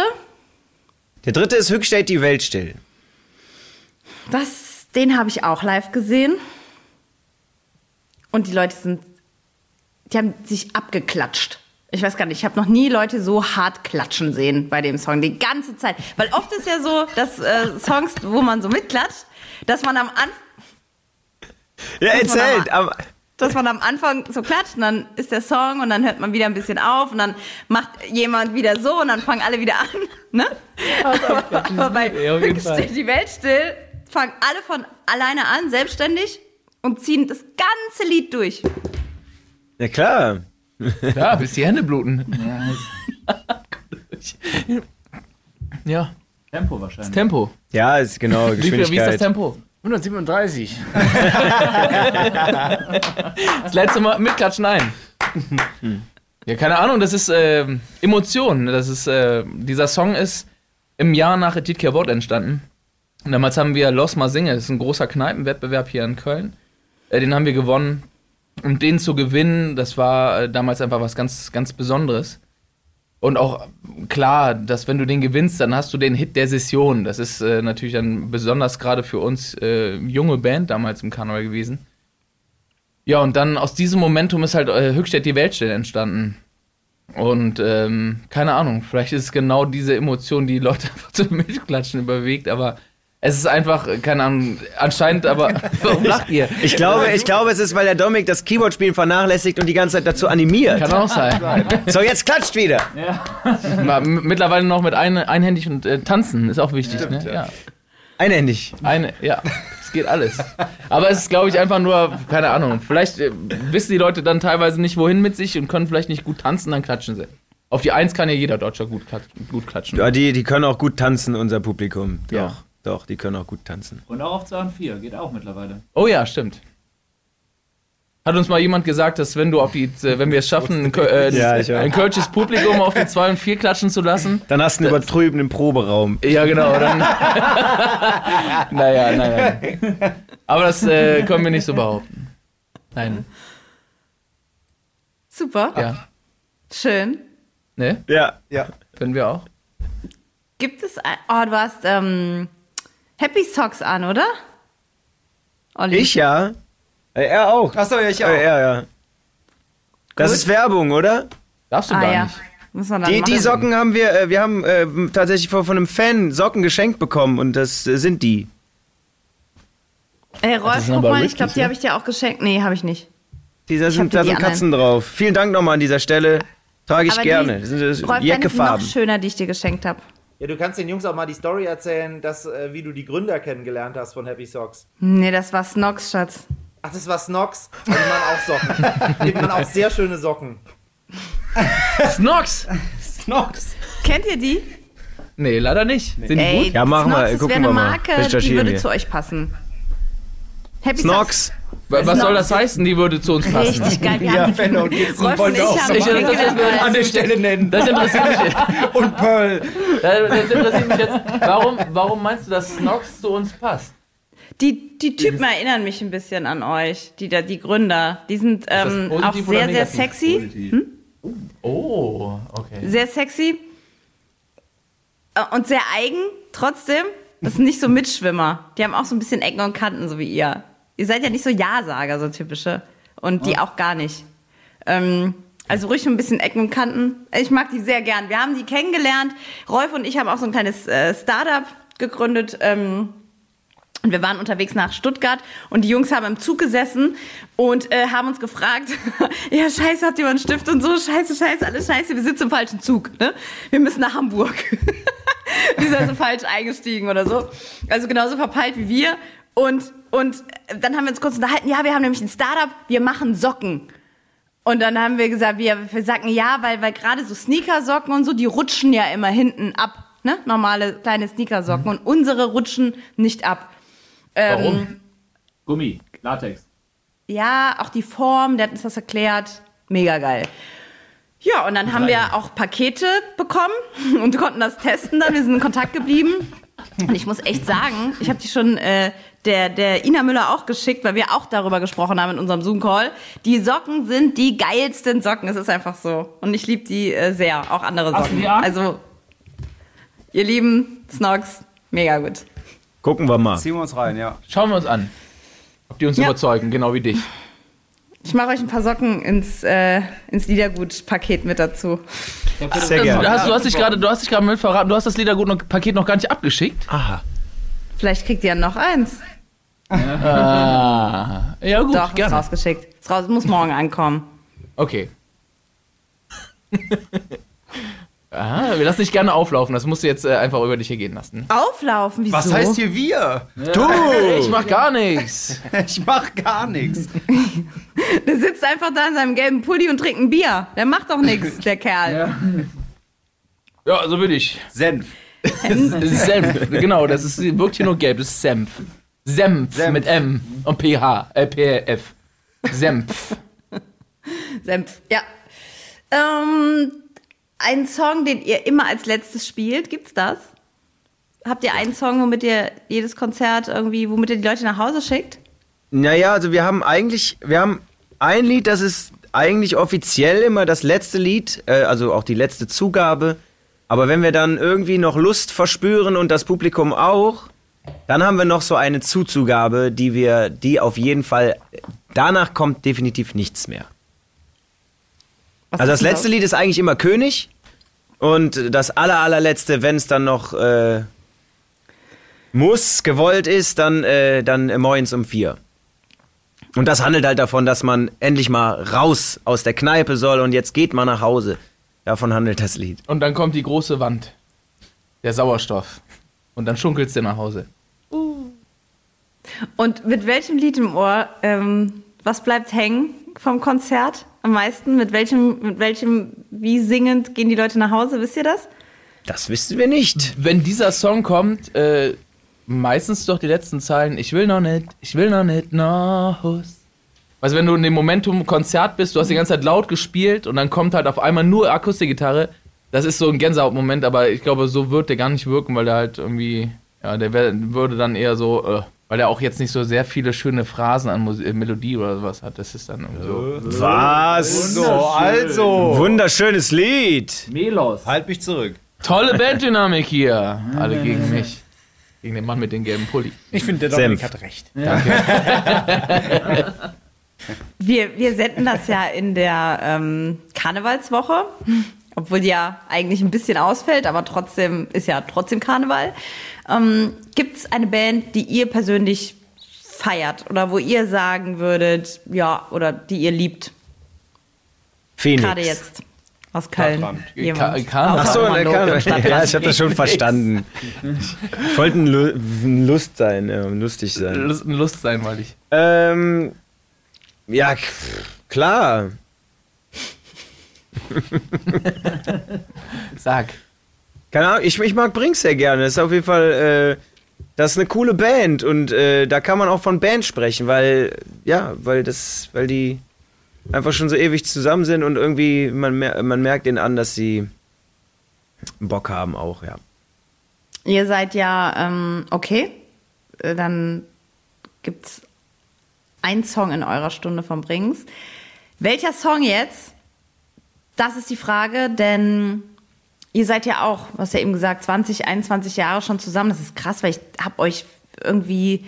Der dritte ist Höchststellt die Welt still. Das, den habe ich auch live gesehen. Und die Leute sind, die haben sich abgeklatscht. Ich weiß gar nicht, ich habe noch nie Leute so hart klatschen sehen bei dem Song, die ganze Zeit. Weil oft ist ja so, dass äh, Songs, wo man so mitklatscht, dass man am Anfang Ja, erzählt. Aber, dass man am Anfang so klatscht und dann ist der Song und dann hört man wieder ein bisschen auf und dann macht jemand wieder so und dann fangen alle wieder an. Ne? Aber, aber bei Ja, auf jeden Fall. steht die Welt still, fangen alle von alleine an, selbstständig und ziehen das ganze Lied durch. ja klar. Ja, bis die Hände bluten. Ja, Tempo das wahrscheinlich. Tempo. Ja, ist genau, Wie, viel, wie ist das Geschwindigkeit. Tempo? 137. Das letzte Mal mitklatschen ein. Ja, keine Ahnung, das ist ähm, Emotion. Das ist, äh, dieser Song ist im Jahr nach Edith Wort entstanden. Und damals haben wir Los Mal Singe, das ist ein großer Kneipenwettbewerb hier in Köln. Äh, den haben wir gewonnen. Und den zu gewinnen, das war äh, damals einfach was ganz, ganz Besonderes. Und auch klar, dass wenn du den gewinnst, dann hast du den Hit der Session. Das ist äh, natürlich dann besonders gerade für uns äh, junge Band damals im Karneval gewesen. Ja, und dann aus diesem Momentum ist halt äh, Höchstadt die Weltstelle entstanden. Und ähm, keine Ahnung, vielleicht ist es genau diese Emotion, die Leute einfach zum Mitklatschen überwiegt, aber es ist einfach, äh, keine Ahnung, anscheinend, aber warum lacht ihr? Ich glaube, ich glaube, es ist, weil der Dominik das Keyboard-Spielen vernachlässigt und die ganze Zeit dazu animiert. Kann auch sein. So, jetzt klatscht wieder. M- Mittlerweile noch mit ein, einhändig und äh, tanzen ist auch wichtig, ne? Ja. Einhändig. Eine, ja. Es geht alles. Aber es ist, glaube ich, einfach nur, keine Ahnung, vielleicht äh, wissen die Leute dann teilweise nicht, wohin mit sich und können vielleicht nicht gut tanzen, dann klatschen sie. Auf die Eins kann ja jeder Deutscher gut, klat- gut klatschen. Ja, die, die können auch gut tanzen, unser Publikum. Doch, Ja. doch, die können auch gut tanzen. Und auch auf 2 und 4, geht auch mittlerweile. Oh ja, stimmt. Hat uns mal jemand gesagt, dass wenn du auf die, äh, wenn wir es schaffen, ein, äh, Ja, weiß. ein kölsches Publikum auf die 2 und 4 klatschen zu lassen. Dann hast du einen übertrübenen Proberaum. Ja, genau. Dann naja, nein. Aber das äh, können wir nicht so behaupten. Nein. Super. Ja. Schön. Ne? Ja. Ja. Können wir auch. Gibt es ein. Oh, du hast ähm, Happy Socks an, oder? Olli. Ich ja. Äh, Er auch. Achso, ja, ich auch. Äh, Er, ja. Das Gut. ist Werbung, oder? Darfst du Ah gar ja. nicht. Dann Die, die. Socken haben wir, äh, wir haben äh, tatsächlich von, von einem Fan Socken geschenkt bekommen und das äh, sind die. Ey, Rolf, sind guck mal, ich glaube, die ne? habe ich dir auch geschenkt. Nee, habe ich nicht. Ich hab sind, da die sind anderen. Katzen drauf. Vielen Dank nochmal an dieser Stelle. Trage ich Aber gerne. Die, Das sind das Rolf, sind noch Jackefarben. schöner, die ich dir geschenkt habe. Ja, du kannst den Jungs auch mal die Story erzählen, dass, äh, wie du die Gründer kennengelernt hast von Happy Socks. Nee, das war Snox, Schatz. Ach, das war Snox. Da nimmt man auch Socken. nimmt man auch sehr schöne Socken. Snox! Snox. Kennt ihr die? Nee, leider nicht. Sind die Ey, gut? Ja, machen wir. das Gucken eine wir mal. Marke, die würde wir. zu euch passen. Happy Snox. Wa- Was soll das heißen? Die würde zu uns passen. Richtig geil. Wir Ja, Fenner und Gibson wollen wir auch so an der Stelle nennen. Das interessiert mich jetzt. Und Pearl. Das das interessiert mich jetzt. Warum, warum meinst du, dass Snox zu uns passt? Die, die Typen erinnern mich ein bisschen an euch, die, da- die Gründer. Die sind ähm, auch sehr, sehr sexy. Oh, okay. Sehr sexy. Äh, Und sehr eigen, trotzdem. Das sind nicht so Mitschwimmer. Die haben auch so ein bisschen Ecken und Kanten, so wie ihr. Ihr seid ja nicht so Ja-Sager, so typische. Und die auch gar nicht. Ähm, also ruhig ein bisschen Ecken und Kanten. Ich mag die sehr gern. Wir haben die kennengelernt. Rolf und ich haben auch so ein kleines äh, Startup gegründet. Ähm, und wir waren unterwegs nach Stuttgart und die Jungs haben im Zug gesessen und äh, haben uns gefragt, ja scheiße, habt ihr mal einen Stift und so, scheiße, scheiße, alles scheiße, wir sitzen im falschen Zug, ne? Wir müssen nach Hamburg. die sind also falsch eingestiegen oder so. Also genauso verpeilt wie wir. Und, und dann haben wir uns kurz unterhalten, ja, wir haben nämlich ein Startup, wir machen Socken. Und dann haben wir gesagt, wir, wir sagen ja, weil, weil gerade so Sneakersocken und so, die rutschen ja immer hinten ab. Ne? Normale kleine Sneakersocken. Und unsere rutschen nicht ab. Ähm, Warum? Gummi, Latex. Ja, auch die Form, der hat uns das erklärt. Mega geil. Ja, und dann haben wir auch Pakete bekommen und konnten das testen dann. Wir sind in Kontakt geblieben. Und ich muss echt sagen, ich habe die schon äh, der, der Ina Müller auch geschickt, weil wir auch darüber gesprochen haben in unserem Zoom-Call. Die Socken sind die geilsten Socken. Es ist einfach so. Und ich liebe die äh, sehr, auch andere du Socken. die an? Also, ihr lieben Snogs, mega gut. Gucken wir mal. Ziehen wir uns rein, ja. Schauen wir uns an. Ob die uns Ja. überzeugen, genau wie dich. Ich mache euch ein paar Socken ins, äh, ins Liedergut-Paket mit dazu. Sehr Du gerne. hast, du hast dich gerade, du hast dich gerade mit verraten, du hast das Liedergut-Paket noch gar nicht abgeschickt. Aha. Vielleicht kriegt ihr ja noch eins. Ah, ja gut, Doch, ist gerne. rausgeschickt. Ist raus, muss morgen ankommen. Okay. Aha, wir lassen dich gerne auflaufen. Das musst du jetzt äh, einfach über dich hier gehen lassen. Auflaufen, wieso? Was heißt hier wir? Du! Ich mach gar nichts. Ich mach gar nichts. Der sitzt einfach da in seinem gelben Pulli und trinkt ein Bier. Der macht doch nichts, der Kerl. Ja, so bin ich. Senf. Senf, genau, das ist, wirkt hier nur gelb, das ist Senf. Senf, Senf. mit M und PH, äh, PF. Senf. Senf, ja. Ähm, ein Song, den ihr immer als letztes spielt, gibt's das? Habt ihr einen Song, womit ihr jedes Konzert irgendwie, womit ihr die Leute nach Hause schickt? Naja, also wir haben eigentlich, wir haben ein Lied, das ist eigentlich offiziell immer das letzte Lied, äh, also auch die letzte Zugabe. Aber wenn wir dann irgendwie noch Lust verspüren und das Publikum auch, dann haben wir noch so eine Zuzugabe, die wir, die auf jeden Fall, danach kommt definitiv nichts mehr. Was Also das letzte Lied ist eigentlich immer König und das aller allerletzte, wenn es dann noch äh, muss, gewollt ist, dann, äh, dann moins um vier. Und das handelt halt davon, dass man endlich mal raus aus der Kneipe soll und jetzt geht man nach Hause. Davon handelt das Lied. Und dann kommt die große Wand. Der Sauerstoff. Und dann schunkelst du nach Hause. Und mit welchem Lied im Ohr, ähm, was bleibt hängen vom Konzert am meisten? Mit welchem, mit welchem, wie singend gehen die Leute nach Hause? Wisst ihr das? Das wissen wir nicht. Wenn dieser Song kommt, äh, meistens doch die letzten Zeilen, ich will noch nicht, ich will noch nicht nach Haus. Also wenn du in dem Momentum Konzert bist, du hast die ganze Zeit laut gespielt und dann kommt halt auf einmal nur Akustikgitarre, das ist so ein Gänsehautmoment, aber ich glaube, so wird der gar nicht wirken, weil der halt irgendwie, ja, der wär, würde dann eher so, äh, weil er auch jetzt nicht so sehr viele schöne Phrasen an Mus äh, Melodie oder sowas hat, das ist dann irgendwie so. Was? So, also. Wunderschönes Lied. Melos. Halt mich zurück. Tolle Banddynamik hier. Alle gegen mich. Gegen den Mann mit dem gelben Pulli. Ich finde, der Senf. Dominik hat recht. Wir, wir senden das ja in der ähm, Karnevalswoche, obwohl die ja eigentlich ein bisschen ausfällt, aber trotzdem ist ja trotzdem Karneval. Ähm, Gibt es eine Band, die ihr persönlich feiert oder wo ihr sagen würdet, ja, oder die ihr liebt? Phoenix. Gerade jetzt aus Köln. Jemand. Ka- Karneval. Außer Ach so, Karneval. Ja, ich habe das schon verstanden. Ich wollte ein, Lu ein Lust sein, ja, lustig sein. Lust, Lust sein, weil ich. Ähm, ja, klar. Sag. Keine Ahnung, ich, ich mag Brink sehr gerne. Das ist auf jeden Fall, äh, das ist eine coole Band und äh, da kann man auch von Band sprechen, weil, ja, weil das, weil die einfach schon so ewig zusammen sind und irgendwie, man, mer man merkt ihnen an, dass sie Bock haben auch, ja. Ihr seid ja, ähm, okay, Äh, dann gibt's einen Song in eurer Stunde von Brings. Welcher Song jetzt? Das ist die Frage, denn ihr seid ja auch, was ja eben gesagt, 20, 21 Jahre schon zusammen. Das ist krass, weil ich habe euch irgendwie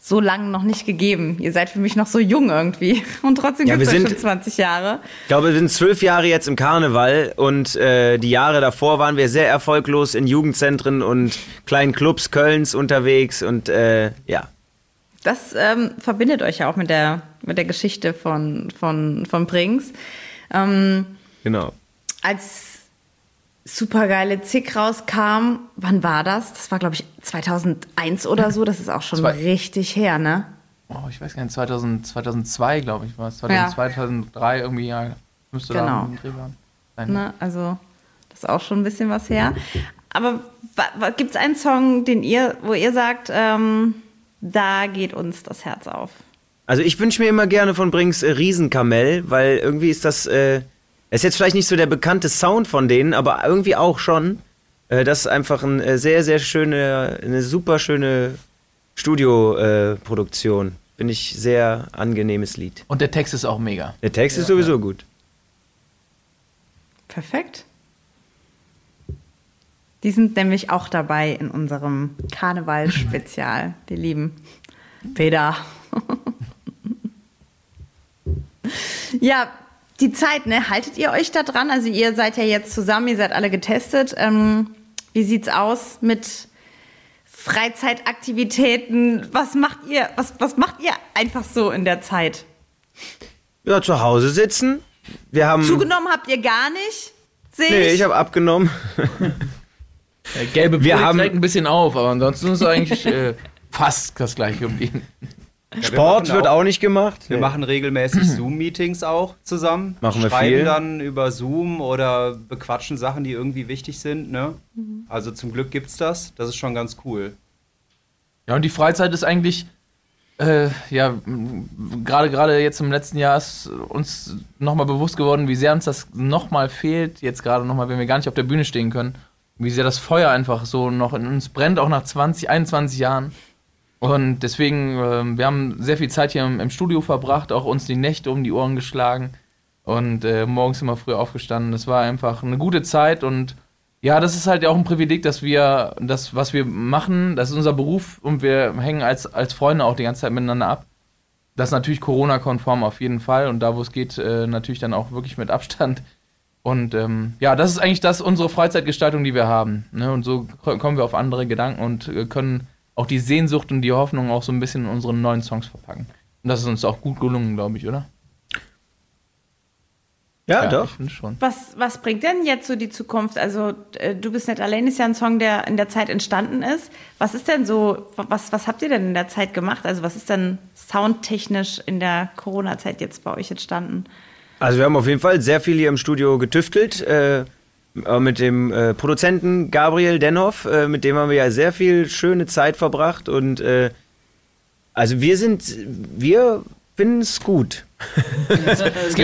so lange noch nicht gegeben. Ihr seid für mich noch so jung irgendwie. Und trotzdem Ja, euch sind- schon 20 Jahre. Ich glaube, wir sind zwölf Jahre jetzt im Karneval und äh, die Jahre davor waren wir sehr erfolglos in Jugendzentren und kleinen Clubs Kölns unterwegs und äh, ja. Das ähm, verbindet euch ja auch mit der, mit der Geschichte von, von, von Brings. Ähm, Genau. als supergeile Zick rauskam, wann war das? Das war, glaube ich, 2001 oder so. Das ist auch schon Zwei- richtig her, ne? Oh, ich weiß gar nicht, 2000, 2002, glaube ich, war es. 2002, 2003 irgendwie, ja, müsste da Genau. waren. Sein. ne? Also, das ist auch schon ein bisschen was her. Aber gibt es einen Song, den ihr, wo ihr sagt, ähm, da geht uns das Herz auf? Also ich wünsche mir immer gerne von Brinks äh, Riesenkamell, weil irgendwie ist das, äh, ist jetzt vielleicht nicht so der bekannte Sound von denen, aber irgendwie auch schon. Äh, das ist einfach ein äh, sehr, sehr schöne, eine super schöne Studioproduktion. Äh, Produktion. Finde ich sehr angenehmes Lied. Und der Text ist auch mega. Der Text ist sowieso gut. Perfekt. Die sind nämlich auch dabei in unserem Karneval-Spezial, die lieben Peter. ja, die Zeit, ne? Haltet ihr euch da dran? Also ihr seid ja jetzt zusammen, ihr seid alle getestet. Ähm, wie sieht's aus mit Freizeitaktivitäten? Was macht ihr? Was, was macht ihr einfach so in der Zeit? Ja, zu Hause sitzen. Wir haben. Zugenommen habt ihr gar nicht? Sehe Nee, ich habe abgenommen. Gelbe Wir haben- trägt ein bisschen auf, aber ansonsten ist es eigentlich äh, fast das gleiche geblieben. Sport wird auch nicht gemacht. Wir Nee. machen regelmäßig Zoom-Meetings auch zusammen. Machen wir Schreiben viel. dann über Zoom oder bequatschen Sachen, die irgendwie wichtig sind. Ne? Also zum Glück gibt's das. Das ist schon ganz cool. Ja, und die Freizeit ist eigentlich, äh, ja, gerade gerade jetzt im letzten Jahr ist uns nochmal bewusst geworden, wie sehr uns das nochmal fehlt, jetzt gerade nochmal, wenn wir gar nicht auf der Bühne stehen können, wie sehr das Feuer einfach so noch in uns brennt, auch nach 20, 21 Jahren. Und deswegen, ähm, wir haben sehr viel Zeit hier im, im Studio verbracht, auch uns die Nächte um die Ohren geschlagen und äh, morgens immer früh aufgestanden. Das war einfach eine gute Zeit und ja, das ist halt auch ein Privileg, dass wir das, was wir machen, das ist unser Beruf und wir hängen als, als Freunde auch die ganze Zeit miteinander ab. Das ist natürlich Corona-konform auf jeden Fall und da, wo es geht, äh, natürlich dann auch wirklich mit Abstand. Und ähm, ja, das ist eigentlich das unsere Freizeitgestaltung, die wir haben. Ne? Und so ko- kommen wir auf andere Gedanken und äh, können auch die Sehnsucht und die Hoffnung auch so ein bisschen in unseren neuen Songs verpacken. Und das ist uns auch gut gelungen, glaube ich, oder? Ja, doch. Ich finde schon. Was, was bringt denn jetzt so die Zukunft? Also, äh, du bist nicht allein ist ja ein Song, der in der Zeit entstanden ist. Was ist denn so, was, was habt ihr denn in der Zeit gemacht? Also, was ist denn soundtechnisch in der Corona-Zeit jetzt bei euch entstanden? Also wir haben auf jeden Fall sehr viel hier im Studio getüftelt. Äh, mit dem äh, Produzenten Gabriel Denhoff, äh, mit dem haben wir ja sehr viel schöne Zeit verbracht und äh, also wir sind, wir finden es gut. Wir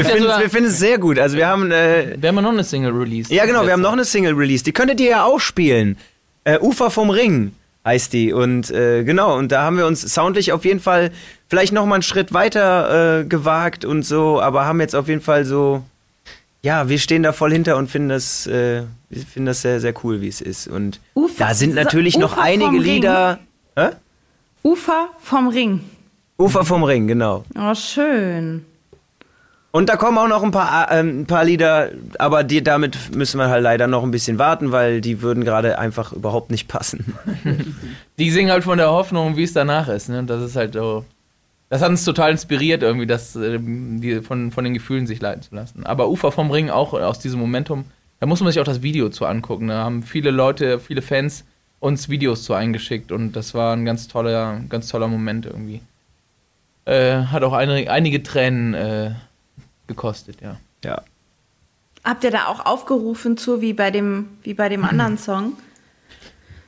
ja finden finden es sehr gut. Also wir haben, äh, Wir haben ja noch eine Single released. ja genau, wir haben noch eine Single released. Die könntet ihr ja auch spielen. Äh, Ufer vom Ring heißt die und äh, genau und da haben wir uns soundlich auf jeden Fall vielleicht noch mal einen Schritt weiter äh, gewagt und so, aber haben jetzt auf jeden Fall so ja, wir stehen da voll hinter und finden das, äh, wir finden das sehr, sehr cool, wie es ist. Und Ufer- da sind natürlich noch Ufer einige. Lieder. Hä? Ufer vom Ring. Ufer vom Ring, genau. Oh, schön. Und da kommen auch noch ein paar, äh, ein paar Lieder, aber die, damit müssen wir halt leider noch ein bisschen warten, weil die würden gerade einfach überhaupt nicht passen. Die singen halt von der Hoffnung, wie es danach ist. Ne? Das ist halt so. Das hat uns total inspiriert, irgendwie, das, ähm, die, von, von den Gefühlen sich leiten zu lassen. Aber Ufer vom Ring auch aus diesem Momentum, da muss man sich auch das Video zu angucken. Da haben viele Leute, viele Fans uns Videos zu eingeschickt und das war ein ganz toller, ganz toller Moment irgendwie. Äh, hat auch eine, einige Tränen äh, gekostet, ja. Ja. Habt ihr da auch aufgerufen zu, wie bei dem, wie bei dem anderen Song?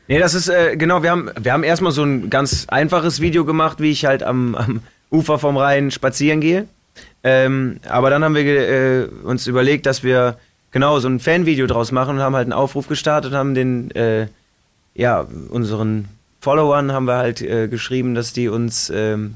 Nee, das ist, äh, genau, wir haben, wir haben erstmal so ein ganz einfaches Video gemacht, wie ich halt am, am Ufer vom Rhein spazieren gehe. Ähm, aber dann haben wir äh, uns überlegt, dass wir genau so ein Fanvideo draus machen und haben halt einen Aufruf gestartet und haben den, äh, ja, unseren Followern haben wir halt äh, geschrieben, dass die uns ähm,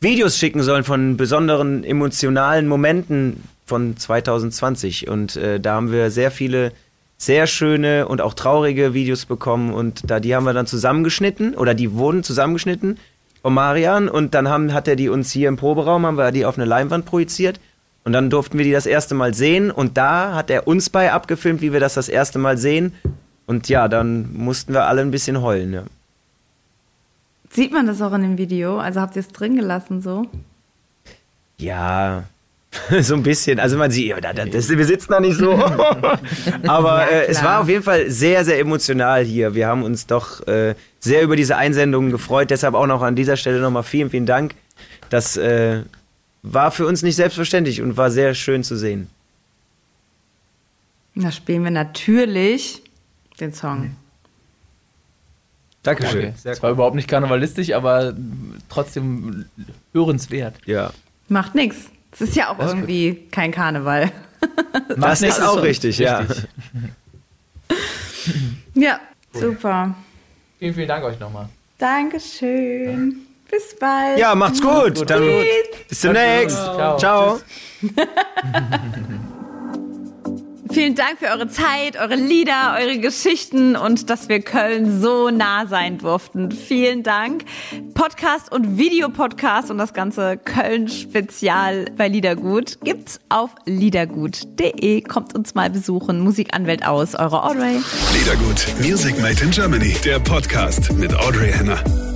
Videos schicken sollen von besonderen emotionalen Momenten von 2020. Und äh, da haben wir sehr viele sehr schöne und auch traurige Videos bekommen und da die haben wir dann zusammengeschnitten oder die wurden zusammengeschnitten von Marian und dann haben, hat er die uns hier im Proberaum, haben wir die auf eine Leinwand projiziert und dann durften wir die das erste Mal sehen und da hat er uns bei abgefilmt, wie wir das das erste Mal sehen und ja, dann mussten wir alle ein bisschen heulen. Ja. Sieht man das auch in dem Video? Also habt ihr es drin gelassen so? Ja, so ein bisschen. Also man sieht, ja, da- da- das, wir sitzen da nicht so. Aber Ja, äh, es war auf jeden Fall sehr, sehr emotional hier. Wir haben uns doch äh, sehr über diese Einsendungen gefreut. Deshalb auch noch an dieser Stelle nochmal vielen, vielen Dank. Das äh, war für uns nicht selbstverständlich und war sehr schön zu sehen. Da spielen wir natürlich den Song. Dankeschön. Okay. Das war überhaupt nicht karnevalistisch, aber trotzdem hörenswert. Ja. Macht nix. Es ist ja auch Das irgendwie kein Karneval. Das ist auch schon richtig, ja. Ja, super. Vielen, vielen Dank euch nochmal. Dankeschön. Bis bald. Ja, macht's gut. Dann Tschüss. bis demnächst. Ciao. Ciao. Vielen Dank für eure Zeit, eure Lieder, eure Geschichten und dass wir Köln so nah sein durften. Vielen Dank. Podcast und Videopodcast und das ganze Köln-Spezial bei Liedergut gibt's auf liedergut.de. Kommt uns mal besuchen. Musikanwält aus, eure Audrey. Liedergut, Music Made in Germany, der Podcast mit Audrey Henner.